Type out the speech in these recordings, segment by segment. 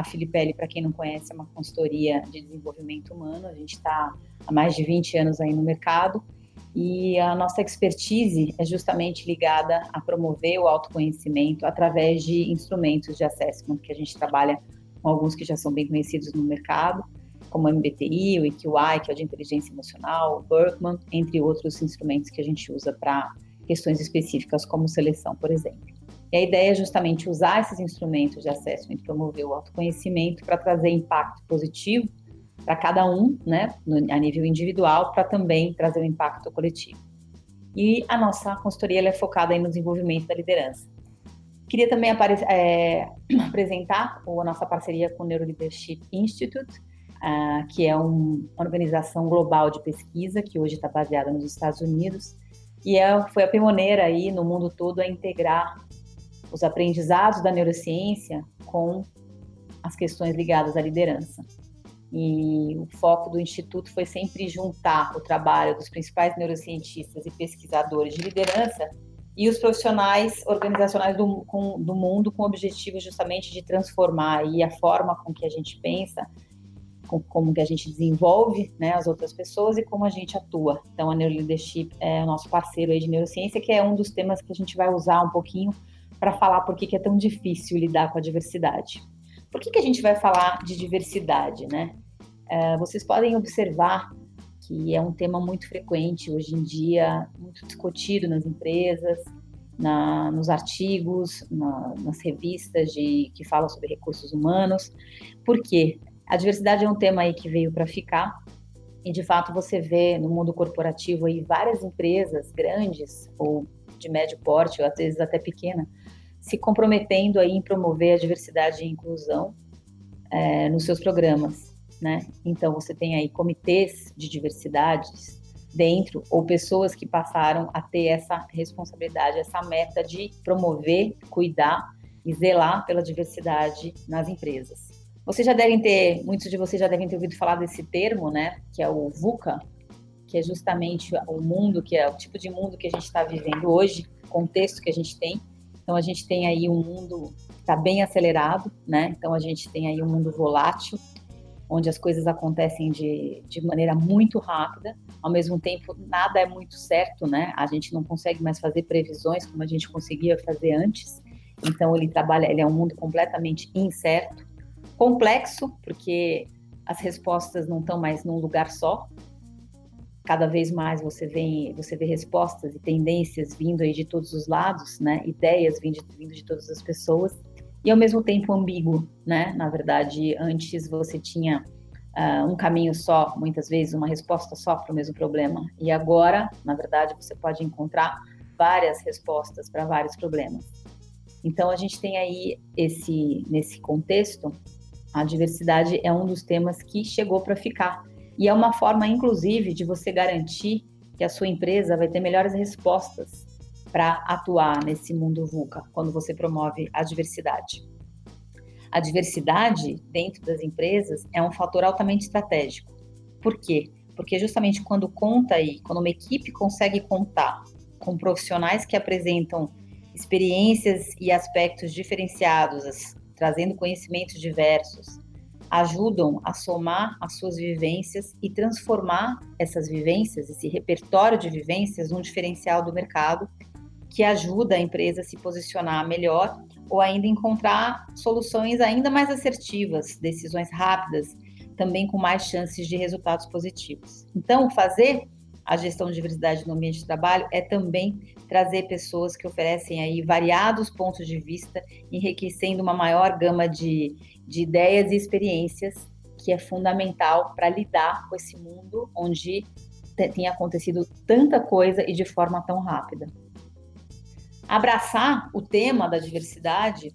A Filipelli, para quem não conhece, é uma consultoria de desenvolvimento humano. A gente está há mais de 20 anos aí no mercado e a nossa expertise é justamente ligada a promover o autoconhecimento através de instrumentos de assessment que a gente trabalha com alguns que já são bem conhecidos no mercado, como o MBTI, o EQI, que é o de inteligência emocional, o Berkman, entre outros instrumentos que a gente usa para questões específicas, como seleção, por exemplo. E a ideia é justamente usar esses instrumentos de assessment, promover o autoconhecimento para trazer impacto positivo para cada um, né, a nível individual, para também trazer um impacto coletivo. E a nossa consultoria é focada no desenvolvimento da liderança. Queria também é, apresentar a nossa parceria com o Neuroleadership Institute, uh, que é um, uma organização global de pesquisa que hoje está baseada nos Estados Unidos e é, foi a pioneira aí no mundo todo a integrar os aprendizados da neurociência com as questões ligadas à liderança. E o foco do Instituto foi sempre juntar o trabalho dos principais neurocientistas e pesquisadores de liderança e os profissionais organizacionais do, com, do mundo com o objetivo justamente de transformar a forma com que a gente pensa, com, como que a gente desenvolve né, as outras pessoas e como a gente atua. Então, a Neuroleadership é o nosso parceiro aí de neurociência, que é um dos temas que a gente vai usar um pouquinho para falar por que é tão difícil lidar com a diversidade. Por que, que a gente vai falar de diversidade, né? Uh, vocês podem observar que é um tema muito frequente hoje em dia, muito discutido nas empresas, na, nos artigos, na, nas revistas de, que falam sobre recursos humanos. Por quê? A diversidade é um tema aí que veio para ficar. E de fato você vê no mundo corporativo aí várias empresas grandes ou de médio porte, ou às vezes até pequena, se comprometendo aí em promover a diversidade e inclusão é, nos seus programas, né? Então você tem aí comitês de diversidades dentro ou pessoas que passaram a ter essa responsabilidade, essa meta de promover, cuidar e zelar pela diversidade nas empresas. Vocês já devem ter, muitos de vocês já devem ter ouvido falar desse termo, né? Que é o VUCA, que é justamente o mundo, que é o tipo de mundo que a gente está vivendo hoje, contexto que a gente tem, então a gente tem aí um mundo que está bem acelerado, né? Então a gente tem aí um mundo volátil, onde as coisas acontecem de, de maneira muito rápida. Ao mesmo tempo, nada é muito certo, né? A gente não consegue mais fazer previsões como a gente conseguia fazer antes. Então ele trabalha, ele é um mundo completamente incerto, complexo, porque as respostas não estão mais num lugar só, cada vez mais você vê, você vê respostas e tendências vindo aí de todos os lados, né? Ideias vindo, vindo de todas as pessoas e ao mesmo tempo ambíguo, né? Na verdade, antes você tinha uh, um caminho só, muitas vezes uma resposta só para o mesmo problema e agora, na verdade, você pode encontrar várias respostas para vários problemas. Então a gente tem aí esse nesse contexto a diversidade é um dos temas que chegou para ficar e é uma forma, inclusive, de você garantir que a sua empresa vai ter melhores respostas para atuar nesse mundo VUCA, quando você promove a diversidade. A diversidade dentro das empresas é um fator altamente estratégico. Por quê? Porque justamente quando conta aí, quando uma equipe consegue contar com profissionais que apresentam experiências e aspectos diferenciados, trazendo conhecimentos diversos, ajudam a somar as suas vivências e transformar essas vivências, esse repertório de vivências, num diferencial do mercado que ajuda a empresa a se posicionar melhor ou ainda encontrar soluções ainda mais assertivas, decisões rápidas, também com mais chances de resultados positivos. Então, fazer a gestão de diversidade no ambiente de trabalho é também trazer pessoas que oferecem aí variados pontos de vista, enriquecendo uma maior gama de, de ideias e experiências, que é fundamental para lidar com esse mundo onde tem acontecido tanta coisa e de forma tão rápida. Abraçar o tema da diversidade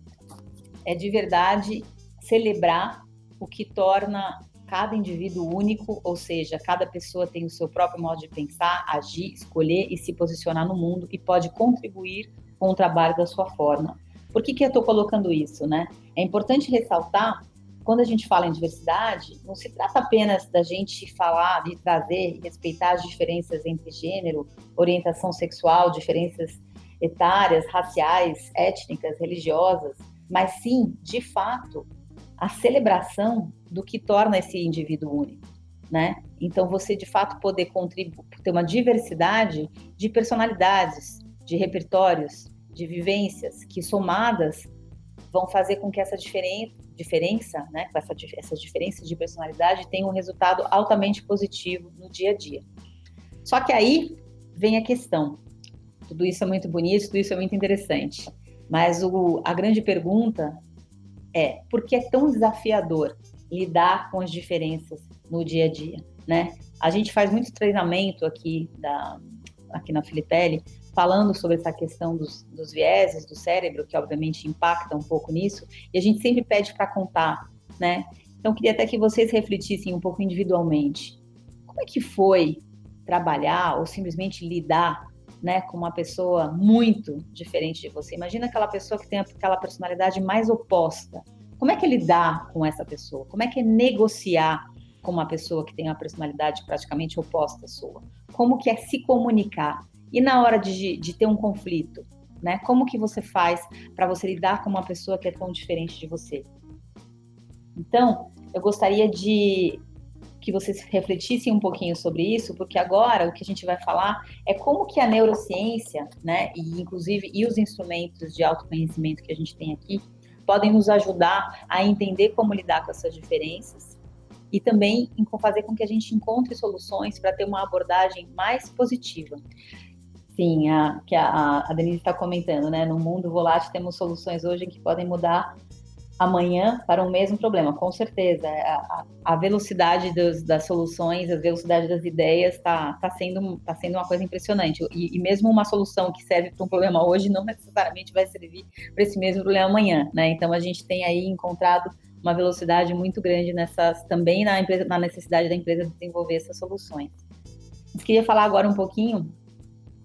é de verdade celebrar o que torna cada indivíduo único, ou seja, cada pessoa tem o seu próprio modo de pensar, agir, escolher e se posicionar no mundo e pode contribuir com o trabalho da sua forma. Por que, que eu estou colocando isso, né? É importante ressaltar, quando a gente fala em diversidade, não se trata apenas da gente falar, de trazer e respeitar as diferenças entre gênero, orientação sexual, diferenças etárias, raciais, étnicas, religiosas, mas sim, de fato, a celebração do que torna esse indivíduo único, né? Então você de fato poder contribuir, ter uma diversidade de personalidades, de repertórios, de vivências que somadas vão fazer com que essa diferen diferença, né, essa, essas diferenças de personalidade tenham um resultado altamente positivo no dia a dia. Só que aí vem a questão. Tudo isso é muito bonito, tudo isso é muito interessante. Mas o, a grande pergunta é por que é tão desafiador lidar com as diferenças no dia a dia, né? A gente faz muito treinamento aqui da aqui na Filipelli falando sobre essa questão dos, dos vieses do cérebro, que obviamente impacta um pouco nisso, e a gente sempre pede para contar, né? Então, queria até que vocês refletissem um pouco individualmente. Como é que foi trabalhar ou simplesmente lidar né, com uma pessoa muito diferente de você? Imagina aquela pessoa que tem aquela personalidade mais oposta. Como é que lidar com essa pessoa? Como é que é negociar com uma pessoa que tem uma personalidade praticamente oposta à sua? Como que é se comunicar? E na hora de, de ter um conflito, né? Como que você faz para você lidar com uma pessoa que é tão diferente de você? Então, eu gostaria de que vocês refletissem um pouquinho sobre isso, porque agora o que a gente vai falar é como que a neurociência, né, e inclusive e os instrumentos de autoconhecimento que a gente tem aqui, podem nos ajudar a entender como lidar com essas diferenças e também fazer com que a gente encontre soluções para ter uma abordagem mais positiva. Sim, a, que a, a Denise está comentando, né? No mundo volátil temos soluções hoje que podem mudar amanhã para o mesmo problema, com certeza. A, a velocidade dos, das soluções, a velocidade das ideias está tá sendo, tá sendo uma coisa impressionante. E, e mesmo uma solução que serve para um problema hoje não necessariamente vai servir para esse mesmo problema amanhã, né? Então a gente tem aí encontrado uma velocidade muito grande nessas também na, empresa, na necessidade da empresa desenvolver essas soluções. Eu queria falar agora um pouquinho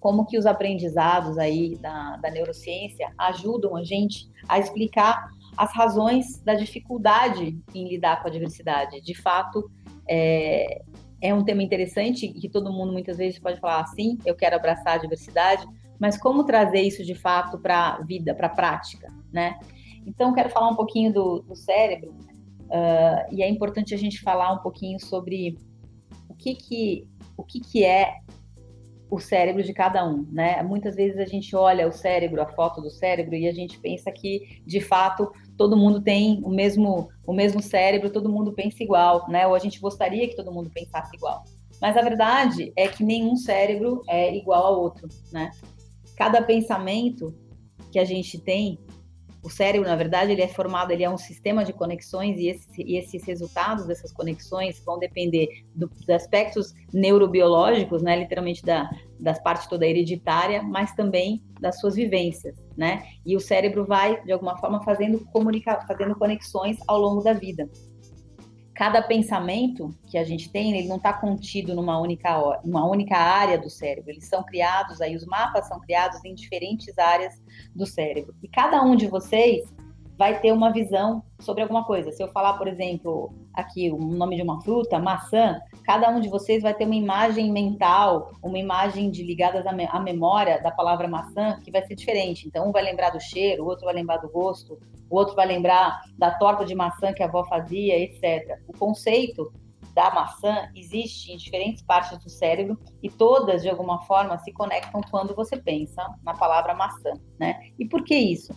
como que os aprendizados aí da, da neurociência ajudam a gente a explicar as razões da dificuldade em lidar com a diversidade. De fato, é, é um tema interessante que todo mundo muitas vezes pode falar assim, eu quero abraçar a diversidade, mas como trazer isso de fato para a vida, para a prática, né? Então, quero falar um pouquinho do, do cérebro uh, e é importante a gente falar um pouquinho sobre o que que o que que é o cérebro de cada um, né? Muitas vezes a gente olha o cérebro, a foto do cérebro e a gente pensa que, de fato, todo mundo tem o mesmo o mesmo cérebro, todo mundo pensa igual, né? Ou a gente gostaria que todo mundo pensasse igual. Mas a verdade é que nenhum cérebro é igual ao outro, né? Cada pensamento que a gente tem o cérebro, na verdade, ele é formado, ele é um sistema de conexões e, esse, e esses resultados dessas conexões vão depender do, dos aspectos neurobiológicos, né, literalmente da, das partes toda hereditária, mas também das suas vivências, né? E o cérebro vai, de alguma forma, fazendo, comunica, fazendo conexões ao longo da vida cada pensamento que a gente tem, ele não está contido numa única, uma única área do cérebro. Eles são criados, aí os mapas são criados em diferentes áreas do cérebro. E cada um de vocês vai ter uma visão sobre alguma coisa. Se eu falar, por exemplo, aqui o nome de uma fruta, maçã, cada um de vocês vai ter uma imagem mental, uma imagem de ligadas à, memória da palavra maçã que vai ser diferente. Então, um vai lembrar do cheiro, o outro vai lembrar do gosto, o outro vai lembrar da torta de maçã que a avó fazia, etc. O conceito da maçã existe em diferentes partes do cérebro e todas, de alguma forma, se conectam quando você pensa na palavra maçã, né? E por que isso?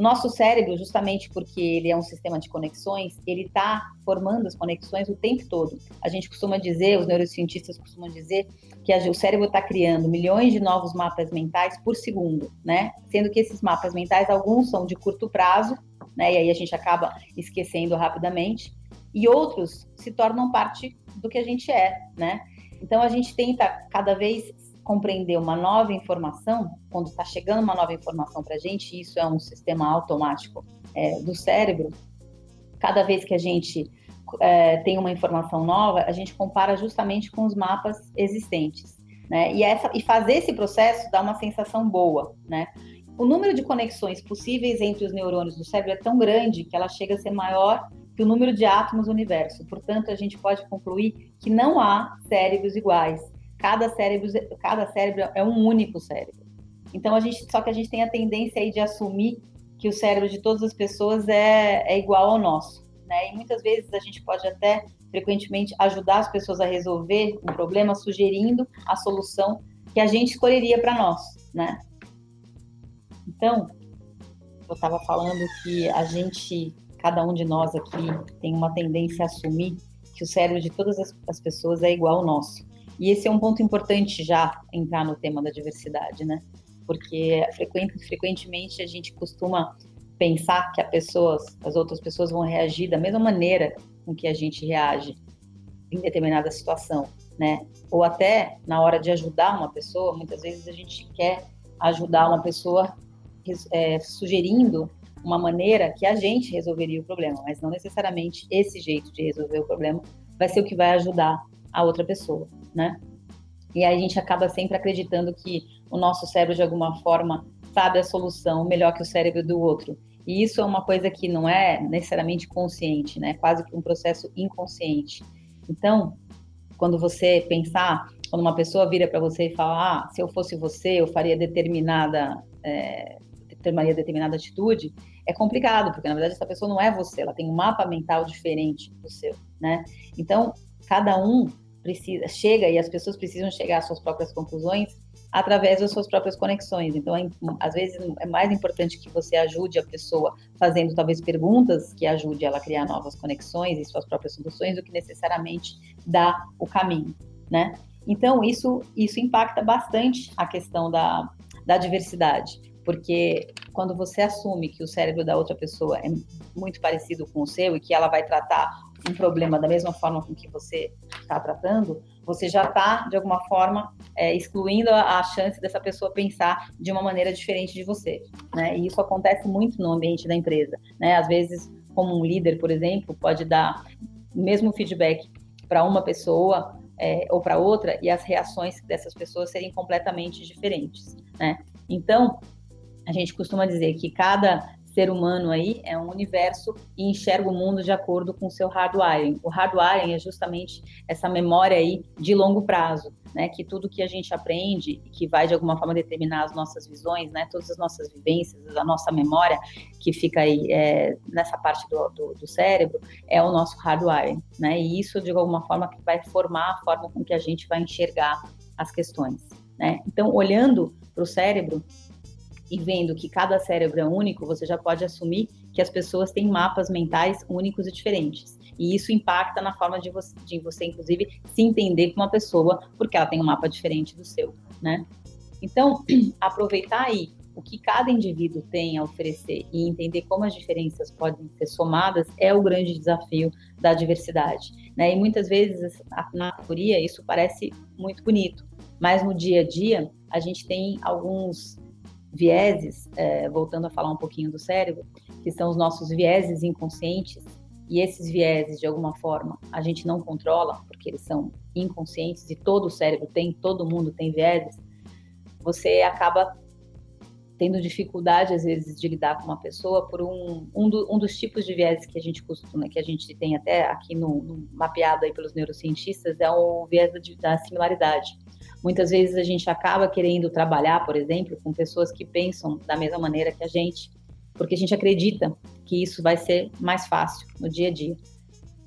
Nosso cérebro, justamente porque ele é um sistema de conexões, ele está formando as conexões o tempo todo. A gente costuma dizer, os neurocientistas costumam dizer, que o cérebro está criando milhões de novos mapas mentais por segundo, né? Sendo que esses mapas mentais, alguns são de curto prazo, né? E aí a gente acaba esquecendo rapidamente, e outros se tornam parte do que a gente é, né? Então a gente tenta cada vez compreender uma nova informação, quando está chegando uma nova informação para a gente, isso é um sistema automático é, do cérebro, cada vez que a gente é, tem uma informação nova, a gente compara justamente com os mapas existentes. Né? E, essa, e fazer esse processo dá uma sensação boa. Né? O número de conexões possíveis entre os neurônios do cérebro é tão grande que ela chega a ser maior que o número de átomos do universo. Portanto, a gente pode concluir que não há cérebros iguais cada cérebro, cada cérebro é um único cérebro. Então a gente, só que a gente tem a tendência aí de assumir que o cérebro de todas as pessoas é, é igual ao nosso, né? E muitas vezes a gente pode até frequentemente ajudar as pessoas a resolver um problema sugerindo a solução que a gente escolheria para nós, né? Então, eu estava falando que a gente, cada um de nós aqui, tem uma tendência a assumir que o cérebro de todas as, as pessoas é igual ao nosso. E esse é um ponto importante já entrar no tema da diversidade, né? Porque frequentemente a gente costuma pensar que pessoas, as outras pessoas vão reagir da mesma maneira com que a gente reage em determinada situação, né? Ou até na hora de ajudar uma pessoa, muitas vezes a gente quer ajudar uma pessoa é, sugerindo uma maneira que a gente resolveria o problema, mas não necessariamente esse jeito de resolver o problema vai ser o que vai ajudar a outra pessoa, né? E aí a gente acaba sempre acreditando que o nosso cérebro de alguma forma sabe a solução melhor que o cérebro do outro. E isso é uma coisa que não é necessariamente consciente, né? Quase que um processo inconsciente. Então, quando você pensar, quando uma pessoa vira para você e fala, ah, se eu fosse você, eu faria determinada, é, tomaria determinada atitude, é complicado, porque na verdade essa pessoa não é você, ela tem um mapa mental diferente do seu, né? Então, cada um precisa, chega e as pessoas precisam chegar às suas próprias conclusões através das suas próprias conexões. Então, é, às vezes, é mais importante que você ajude a pessoa fazendo talvez perguntas que ajude ela a criar novas conexões e suas próprias soluções do que necessariamente dar o caminho, né? Então, isso, isso impacta bastante a questão da, da diversidade, porque quando você assume que o cérebro da outra pessoa é muito parecido com o seu e que ela vai tratar um problema da mesma forma com que você está tratando, você já está, de alguma forma, é, excluindo a, a, chance dessa pessoa pensar de uma maneira diferente de você. Né? E isso acontece muito no ambiente da empresa. Né? Às vezes, como um líder, por exemplo, pode dar o mesmo feedback para uma pessoa é, ou para outra e as reações dessas pessoas serem completamente diferentes. Né? Então, a gente costuma dizer que cada ser humano aí é um universo e enxerga o mundo de acordo com o seu hardwiring. O hardwiring é justamente essa memória aí de longo prazo, né? Que tudo que a gente aprende e que vai de alguma forma determinar as nossas visões, né? Todas as nossas vivências, a nossa memória que fica aí é, nessa parte do, do, do, cérebro é o nosso hardwiring, né? E isso de alguma forma que vai formar a forma com que a gente vai enxergar as questões, né? Então, olhando para o cérebro, e vendo que cada cérebro é único, você já pode assumir que as pessoas têm mapas mentais únicos e diferentes. E isso impacta na forma de você, de você inclusive, se entender com uma pessoa, porque ela tem um mapa diferente do seu, né? Então, aproveitar aí o que cada indivíduo tem a oferecer e entender como as diferenças podem ser somadas é o grande desafio da diversidade. Né? E muitas vezes, na teoria, isso parece muito bonito, mas no dia a dia, a gente tem alguns vieses, é, voltando a falar um pouquinho do cérebro, que são os nossos vieses inconscientes, e esses vieses, de alguma forma, a gente não controla, porque eles são inconscientes e todo o cérebro tem, todo mundo tem vieses, você acaba tendo dificuldade, às vezes, de lidar com uma pessoa por um, um, do, um dos tipos de vieses que a gente costuma, que a gente tem até aqui no, no mapeado aí pelos neurocientistas, é o viés da, da similaridade. Muitas vezes a gente acaba querendo trabalhar, por exemplo, com pessoas que pensam da mesma maneira que a gente, porque a gente acredita que isso vai ser mais fácil no dia a dia.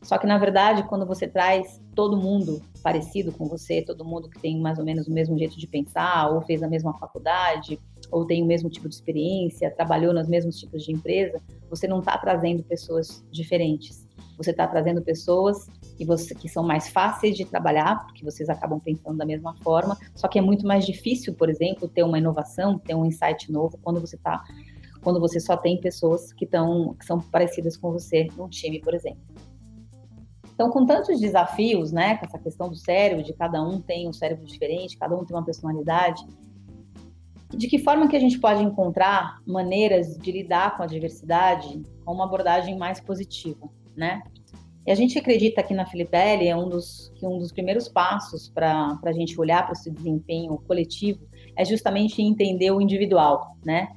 Só que, na verdade, quando você traz todo mundo parecido com você, todo mundo que tem mais ou menos o mesmo jeito de pensar, ou fez a mesma faculdade, ou tem o mesmo tipo de experiência, trabalhou nos mesmos tipos de empresa, você não está trazendo pessoas diferentes. Você está trazendo pessoas que, você, que são mais fáceis de trabalhar, porque vocês acabam pensando da mesma forma, só que é muito mais difícil, por exemplo, ter uma inovação, ter um insight novo quando você está quando você só tem pessoas que, tão, que são parecidas com você num time, por exemplo. Então, com tantos desafios, né, com essa questão do cérebro, de cada um tem um cérebro diferente, cada um tem uma personalidade, de que forma que a gente pode encontrar maneiras de lidar com a diversidade com uma abordagem mais positiva, né? E a gente acredita que na Filipelli é um dos, que um dos primeiros passos para a gente olhar para esse desempenho coletivo é justamente entender o individual, né?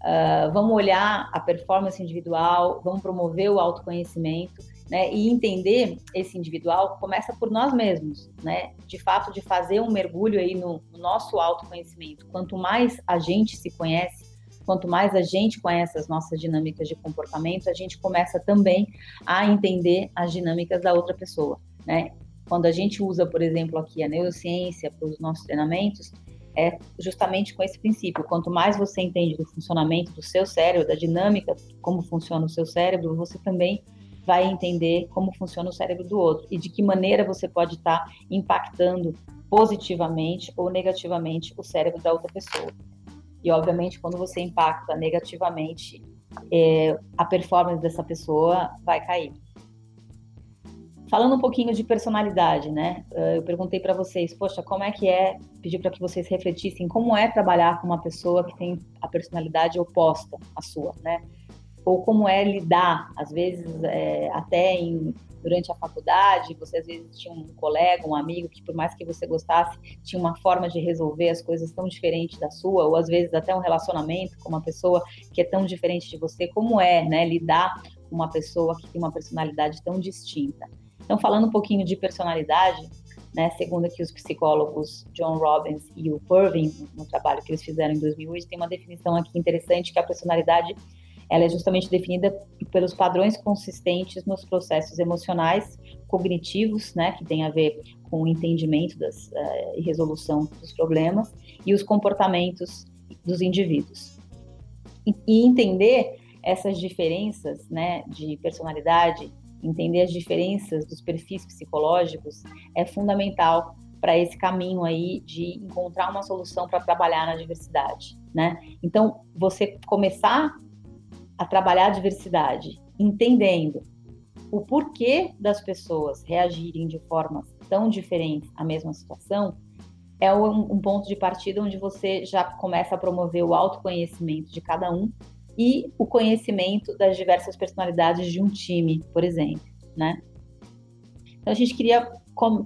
Uh, vamos olhar a performance individual, vamos promover o autoconhecimento, né? E entender esse individual começa por nós mesmos, né? De fato, de fazer um mergulho aí no, no nosso autoconhecimento. Quanto mais a gente se conhece, quanto mais a gente conhece as nossas dinâmicas de comportamento, a gente começa também a entender as dinâmicas da outra pessoa, né? Quando a gente usa, por exemplo, aqui a neurociência para os nossos treinamentos, é justamente com esse princípio. Quanto mais você entende do funcionamento do seu cérebro, da dinâmica, como funciona o seu cérebro, você também vai entender como funciona o cérebro do outro e de que maneira você pode estar impactando positivamente ou negativamente o cérebro da outra pessoa. E, obviamente, quando você impacta negativamente, é, a performance dessa pessoa vai cair. Falando um pouquinho de personalidade, né? Eu perguntei para vocês, poxa, como é que é, pedi para que vocês refletissem como é trabalhar com uma pessoa que tem a personalidade oposta à sua, né? Ou como é lidar, às vezes, é, até em durante a faculdade, você às vezes tinha um colega, um amigo que por mais que você gostasse, tinha uma forma de resolver as coisas tão diferente da sua, ou às vezes até um relacionamento com uma pessoa que é tão diferente de você, como é, né, lidar com uma pessoa que tem uma personalidade tão distinta. Então, falando um pouquinho de personalidade, né, segundo aqui os psicólogos John Robbins e o Purvin, no trabalho que eles fizeram em 2008, tem uma definição aqui interessante que a personalidade ela é justamente definida pelos padrões consistentes nos processos emocionais, cognitivos, né, que tem a ver com o entendimento das, uh, e resolução dos problemas, e os comportamentos dos indivíduos. E, e entender essas diferenças né, de personalidade, entender as diferenças dos perfis psicológicos é fundamental para esse caminho aí de encontrar uma solução para trabalhar na diversidade, né? Então, você começar a trabalhar a diversidade, entendendo o porquê das pessoas reagirem de formas tão diferentes à mesma situação, é um, um, ponto de partida onde você já começa a promover o autoconhecimento de cada um e o conhecimento das diversas personalidades de um time, por exemplo, né? Então a gente queria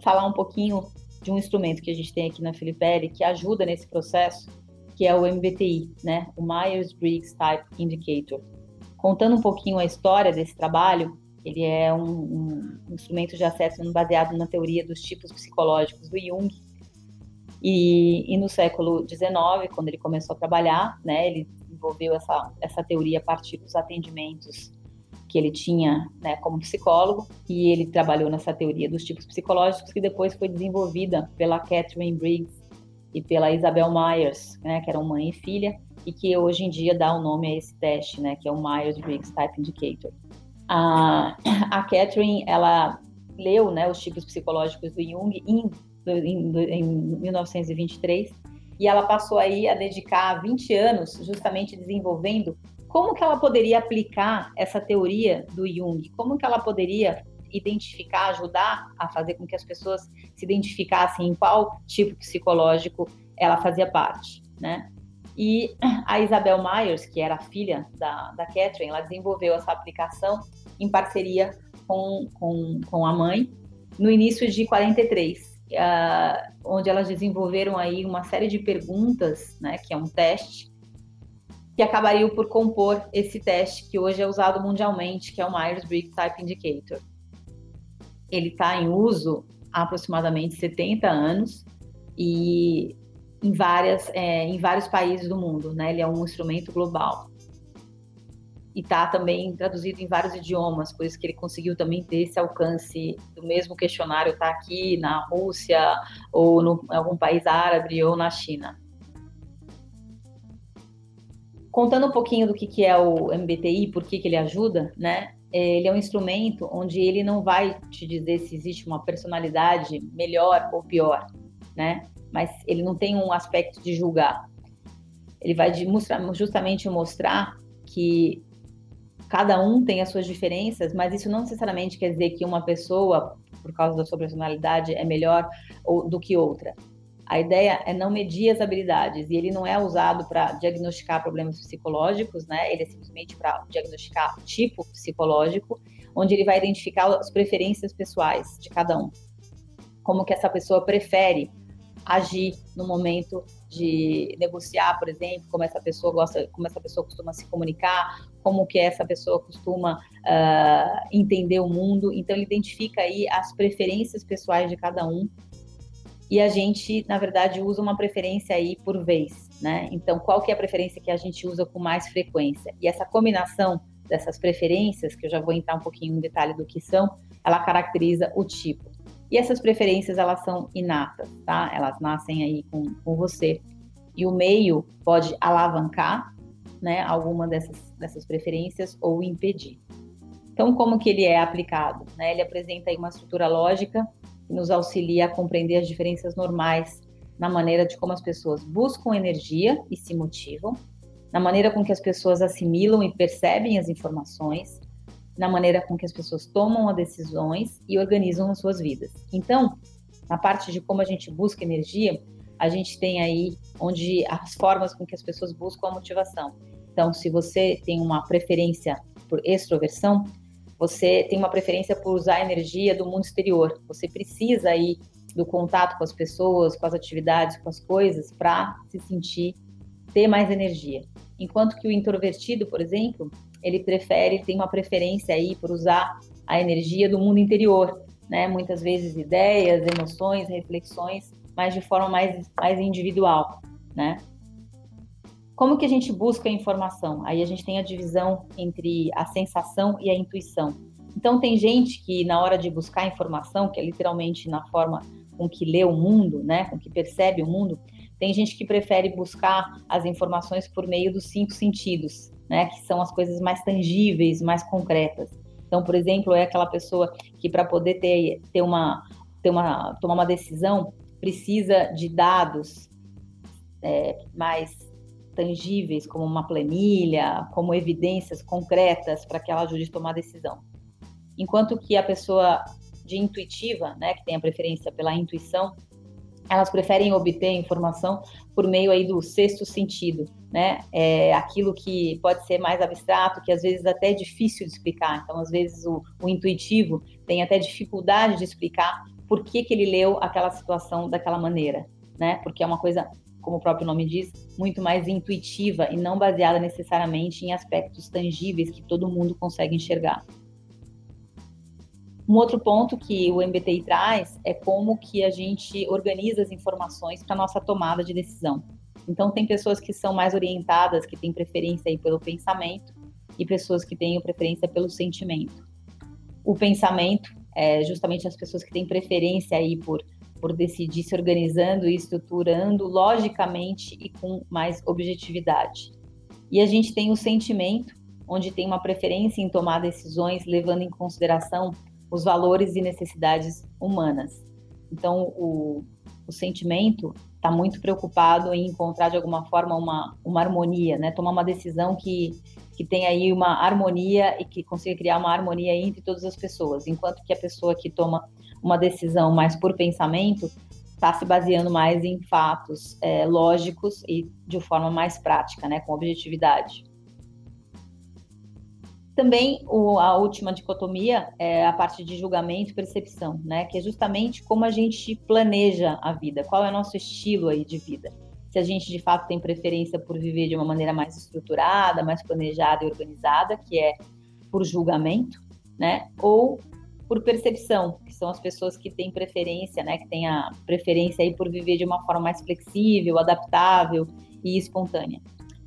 falar um pouquinho de um instrumento que a gente tem aqui na Filipelli que ajuda nesse processo, que é o MBTI, né? O Myers-Briggs Type Indicator. Contando um pouquinho a história desse trabalho, ele é um, um, instrumento de acesso baseado na teoria dos tipos psicológicos do Jung. E, e, no século XIX, quando ele começou a trabalhar, né, ele desenvolveu essa, essa teoria a partir dos atendimentos que ele tinha né, como psicólogo, e ele trabalhou nessa teoria dos tipos psicológicos, que depois foi desenvolvida pela Catherine Briggs e pela Isabel Myers, né, que eram mãe e filha, e que hoje em dia dá o um nome a esse teste, né, que é o Myers-Briggs Type Indicator. A, a Catherine, ela leu né, os tipos psicológicos do Jung em, em, em 1923 e ela passou aí a dedicar 20 anos justamente desenvolvendo como que ela poderia aplicar essa teoria do Jung, como que ela poderia identificar, ajudar a fazer com que as pessoas se identificassem em qual tipo psicológico ela fazia parte, né? E a Isabel Myers, que era a filha da, da Catherine, ela desenvolveu essa aplicação em parceria com, com, com a mãe no início de 43, uh, onde elas desenvolveram aí uma série de perguntas, né, que é um teste, que acabariam por compor esse teste que hoje é usado mundialmente, que é o Myers-Briggs Type Indicator. Ele está em uso há aproximadamente 70 anos e em, várias, é, em vários países do mundo, né? Ele é um instrumento global. E está também traduzido em vários idiomas, por isso que ele conseguiu também ter esse alcance do mesmo questionário está aqui na Rússia, ou no, em algum país árabe, ou na China. Contando um pouquinho do que, que é o MBTI, por que, que ele ajuda, né? Ele é um instrumento onde ele não vai te dizer se existe uma personalidade melhor ou pior, né? Mas ele não tem um aspecto de julgar. Ele vai mostrar, justamente mostrar que cada um tem as suas diferenças, mas isso não necessariamente quer dizer que uma pessoa, por causa da sua personalidade, é melhor do que outra. A ideia é não medir as habilidades e ele não é usado para diagnosticar problemas psicológicos, né? Ele é simplesmente para diagnosticar tipo psicológico, onde ele vai identificar as preferências pessoais de cada um. Como que essa pessoa prefere agir no momento de negociar, por exemplo, como essa pessoa gosta, como essa pessoa costuma se comunicar, como que essa pessoa costuma uh, entender o mundo. Então ele identifica aí as preferências pessoais de cada um e a gente, na verdade, usa uma preferência aí por vez, né? Então, qual que é a preferência que a gente usa com mais frequência? E essa combinação dessas preferências, que eu já vou entrar um pouquinho em detalhe do que são, ela caracteriza o tipo. E essas preferências, elas são inatas, tá? Elas nascem aí com, com você. E o meio pode alavancar, né, alguma dessas, dessas preferências ou impedir. Então, como que ele é aplicado? Né? Ele apresenta aí uma estrutura lógica que nos auxilia a compreender as diferenças normais na maneira de como as pessoas buscam energia e se motivam, na maneira com que as pessoas assimilam e percebem as informações, na maneira com que as pessoas tomam as decisões e organizam as suas vidas. Então, na parte de como a gente busca energia, a gente tem aí onde as formas com que as pessoas buscam a motivação. Então, se você tem uma preferência por extroversão, você tem uma preferência por usar a energia do mundo exterior. Você precisa aí do contato com as pessoas, com as atividades, com as coisas, para se sentir, ter mais energia. Enquanto que o introvertido, por exemplo, ele prefere, tem uma preferência aí por usar a energia do mundo interior, né? Muitas vezes ideias, emoções, reflexões, mas de forma mais, mais individual, né? Como que a gente busca a informação? Aí a gente tem a divisão entre a sensação e a intuição. Então tem gente que na hora de buscar informação, que é literalmente na forma com que lê o mundo, né, com que percebe o mundo, tem gente que prefere buscar as informações por meio dos cinco sentidos, né, que são as coisas mais tangíveis, mais concretas. Então, por exemplo, é aquela pessoa que para poder ter, ter uma, ter uma, tomar uma decisão precisa de dados é, mais tangíveis, como uma planilha, como evidências concretas para que ela ajude a tomar decisão. Enquanto que a pessoa de intuitiva, né, que tem a preferência pela intuição, elas preferem obter informação por meio aí do sexto sentido, né? É aquilo que pode ser mais abstrato, que às vezes até é difícil de explicar. Então, às vezes o, o intuitivo tem até dificuldade de explicar por que, que ele leu aquela situação daquela maneira, né? Porque é uma coisa, como o próprio nome diz, muito mais intuitiva e não baseada necessariamente em aspectos tangíveis que todo mundo consegue enxergar. Um outro ponto que o MBTI traz é como que a gente organiza as informações para nossa tomada de decisão. Então, tem pessoas que são mais orientadas, que têm preferência aí pelo pensamento, e pessoas que têm preferência pelo sentimento. O pensamento é justamente as pessoas que têm preferência aí por, por decidir se organizando e estruturando logicamente e com mais objetividade. E a gente tem o sentimento, onde tem uma preferência em tomar decisões levando em consideração os valores e necessidades humanas. Então, o, o sentimento está muito preocupado em encontrar de alguma forma uma, uma harmonia, né? Tomar uma decisão que, que tenha aí uma harmonia e que consiga criar uma harmonia entre todas as pessoas, enquanto que a pessoa que toma uma decisão mais por pensamento está se baseando mais em fatos é, lógicos e de forma mais prática, né? Com objetividade. Também o, a última dicotomia é a parte de julgamento e percepção, né? Que é justamente como a gente planeja a vida, qual é o nosso estilo aí de vida. Se a gente de fato tem preferência por viver de uma maneira mais estruturada, mais planejada e organizada, que é por julgamento, né? Ou por percepção, que são as pessoas que têm preferência, né? Que têm a preferência aí por viver de uma forma mais flexível, adaptável e espontânea.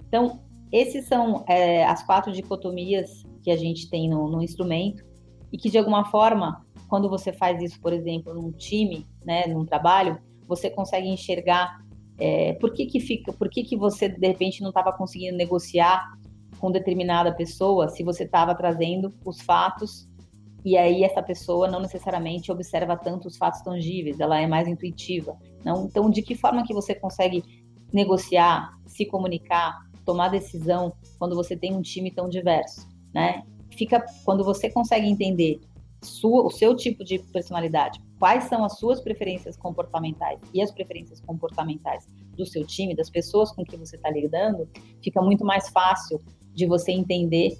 Então, esses são é, as quatro dicotomias que a gente tem no, no instrumento e que de alguma forma, quando você faz isso, por exemplo, num time, né, num trabalho, você consegue enxergar é, por que que fica, por que que você de repente não estava conseguindo negociar com determinada pessoa se você estava trazendo os fatos e aí essa pessoa não necessariamente observa tanto os fatos tangíveis, ela é mais intuitiva. Não, então, de que forma que você consegue negociar, se comunicar, tomar decisão quando você tem um time tão diverso? Né? Fica quando você consegue entender sua, o seu tipo de personalidade, quais são as suas preferências comportamentais e as preferências comportamentais do seu time, das pessoas com que você está lidando, fica muito mais fácil de você entender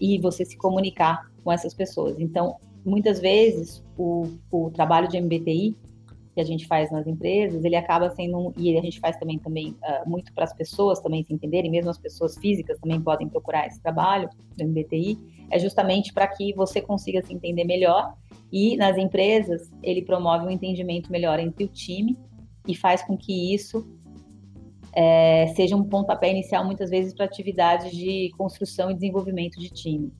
e você se comunicar com essas pessoas. Então, muitas vezes o, o trabalho de MBTI que a gente faz nas empresas, ele acaba sendo e a gente faz também também uh, muito para as pessoas também se entenderem, mesmo as pessoas físicas também podem procurar esse trabalho do MBTI, é justamente para que você consiga se entender melhor e nas empresas ele promove um entendimento melhor entre o time e faz com que isso é, seja um pontapé inicial, muitas vezes, para atividades de construção e desenvolvimento de time.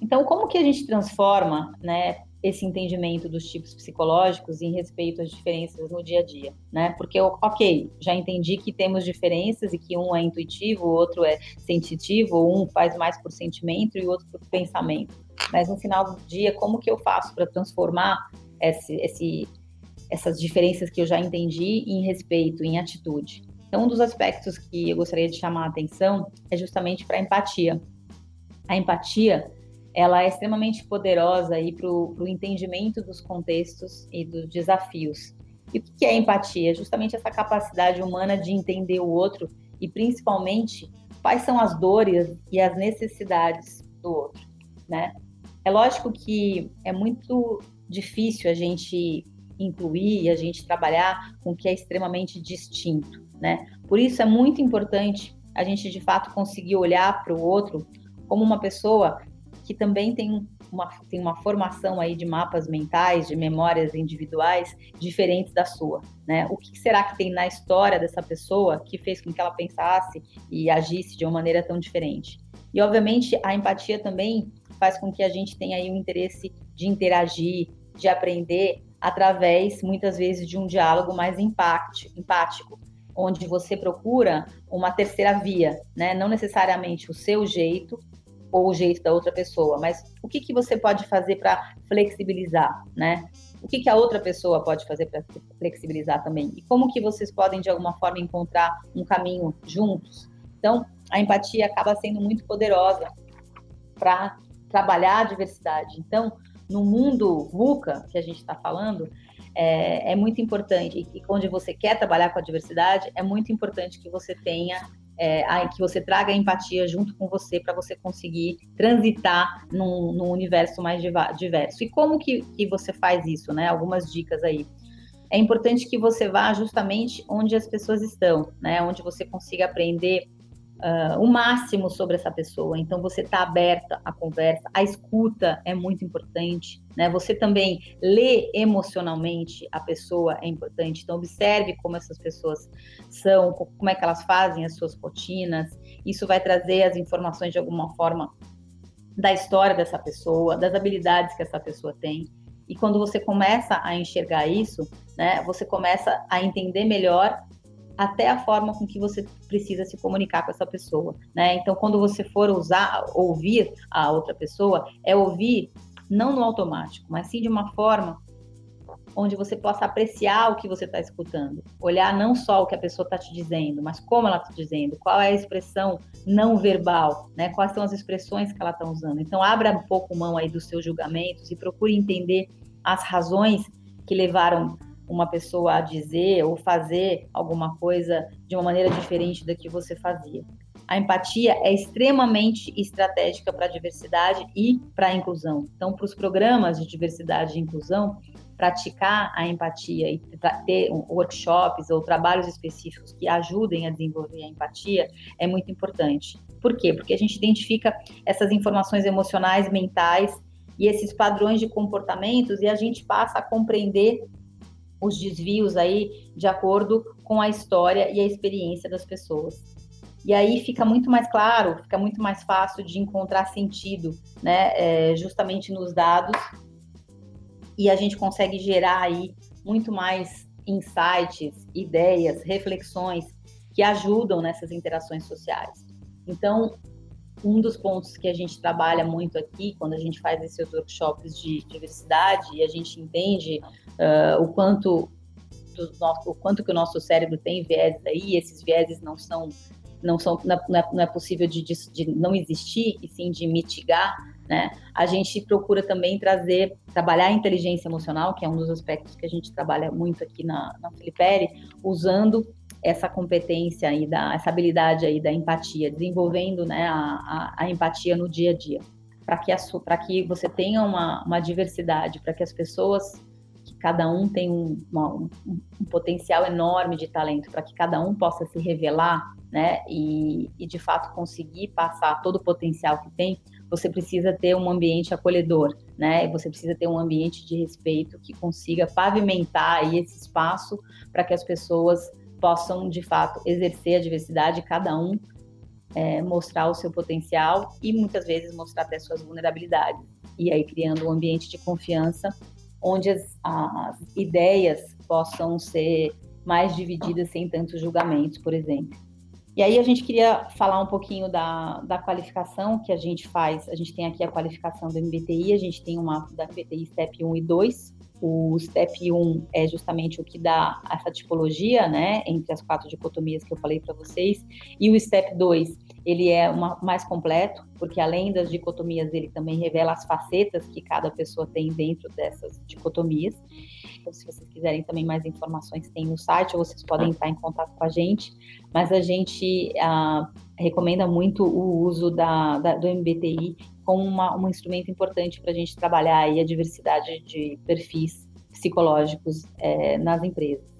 Então, como que a gente transforma né, esse entendimento dos tipos psicológicos em respeito às diferenças no dia a dia, né? Porque, ok, já entendi que temos diferenças e que um é intuitivo, o outro é sensitivo, um faz mais por sentimento e o outro por pensamento. Mas no final do dia, como que eu faço para transformar esse, esse, essas diferenças que eu já entendi em respeito, em atitude? Então, um dos aspectos que eu gostaria de chamar a atenção é justamente para a empatia. A empatia ela é extremamente poderosa para o entendimento dos contextos e dos desafios. E o que é empatia? Justamente essa capacidade humana de entender o outro e, principalmente, quais são as dores e as necessidades do outro, né? É lógico que é muito difícil a gente incluir a gente trabalhar com o que é extremamente distinto, né? Por isso é muito importante a gente de fato conseguir olhar para o outro como uma pessoa que também tem uma, tem uma formação aí de mapas mentais, de memórias individuais diferentes da sua, né? O que será que tem na história dessa pessoa que fez com que ela pensasse e agisse de uma maneira tão diferente? E obviamente a empatia também faz com que a gente tenha aí um interesse de interagir, de aprender através muitas vezes de um diálogo mais empático, onde você procura uma terceira via, né? Não necessariamente o seu jeito, ou o jeito da outra pessoa, mas o que, que você pode fazer para flexibilizar, né? O que, que a outra pessoa pode fazer para flexibilizar também? E como que vocês podem, de alguma forma, encontrar um caminho juntos? Então, a empatia acaba sendo muito poderosa para trabalhar a diversidade. Então, no mundo VUCA, que a gente está falando, é, é, muito importante, e onde você quer trabalhar com a diversidade, é muito importante que você tenha é, que você traga a empatia junto com você para você conseguir transitar num, num, universo mais diverso. E como que, que você faz isso, né? Algumas dicas aí. É importante que você vá justamente onde as pessoas estão, né? Onde você consiga aprender uh, o máximo sobre essa pessoa. Então, você está aberta à conversa, a escuta é muito importante, né? Você também lê emocionalmente a pessoa é importante. Então, observe como essas pessoas são, como é que elas fazem as suas rotinas. Isso vai trazer as informações de alguma forma da história dessa pessoa, das habilidades que essa pessoa tem. E quando você começa a enxergar isso, né, você começa a entender melhor até a forma com que você precisa se comunicar com essa pessoa, né? Então, quando você for usar, ouvir a outra pessoa, é ouvir não no automático, mas sim de uma forma onde você possa apreciar o que você está escutando, olhar não só o que a pessoa está te dizendo, mas como ela está dizendo, qual é a expressão não verbal, né? Quais são as expressões que ela está usando. Então, abra um pouco mão aí dos seus julgamentos e procure entender as razões que levaram uma pessoa a dizer ou fazer alguma coisa de uma maneira diferente da que você fazia. A empatia é extremamente estratégica para a diversidade e para a inclusão. Então, para os programas de diversidade e inclusão, praticar a empatia e ter workshops ou trabalhos específicos que ajudem a desenvolver a empatia é muito importante. Por quê? Porque a gente identifica essas informações emocionais, mentais e esses padrões de comportamentos e a gente passa a compreender os desvios aí de acordo com a história e a experiência das pessoas. E aí fica muito mais claro, fica muito mais fácil de encontrar sentido, né, é, justamente nos dados, e a gente consegue gerar aí muito mais insights, ideias, reflexões que ajudam nessas interações sociais. Então, um dos pontos que a gente trabalha muito aqui, quando a gente faz esses workshops de diversidade, e a gente entende uh, o quanto nosso, o quanto que o nosso cérebro tem viéses aí, esses viéses não são não são não é, não é possível de, de, de, não existir e sim de mitigar, né? A gente procura também trazer trabalhar a inteligência emocional, que é um dos aspectos que a gente trabalha muito aqui na, na Filipere, usando essa competência aí da essa habilidade aí da empatia, desenvolvendo né, a, a, a empatia no dia a dia, para que para que você tenha uma, uma diversidade, para que as pessoas que cada um tem um, uma, um, um, potencial enorme de talento, para que cada um possa se revelar, né, e, e de fato conseguir passar todo o potencial que tem, você precisa ter um ambiente acolhedor, né? Você precisa ter um ambiente de respeito que consiga pavimentar esse espaço para que as pessoas possam, de fato, exercer a diversidade, cada um é, mostrar o seu potencial e muitas vezes mostrar até suas vulnerabilidades. E aí criando um ambiente de confiança onde as, as ideias possam ser mais divididas sem tantos julgamentos, por exemplo. E aí a gente queria falar um pouquinho da, da qualificação que a gente faz. A gente tem aqui a qualificação do MBTI, a gente tem uma da MBTI Step 1 e 2. O Step 1 é justamente o que dá essa tipologia, né, entre as quatro dicotomias que eu falei para vocês. E o Step 2, ele é uma, mais completo, porque além das dicotomias, ele também revela as facetas que cada pessoa tem dentro dessas dicotomias. Então, se vocês quiserem também mais informações, tem no site, ou vocês podem entrar em contato com a gente. Mas a gente ah, recomenda muito o uso da, da, do MBTI como uma, um instrumento importante para a gente trabalhar aí a diversidade de perfis psicológicos é, nas empresas.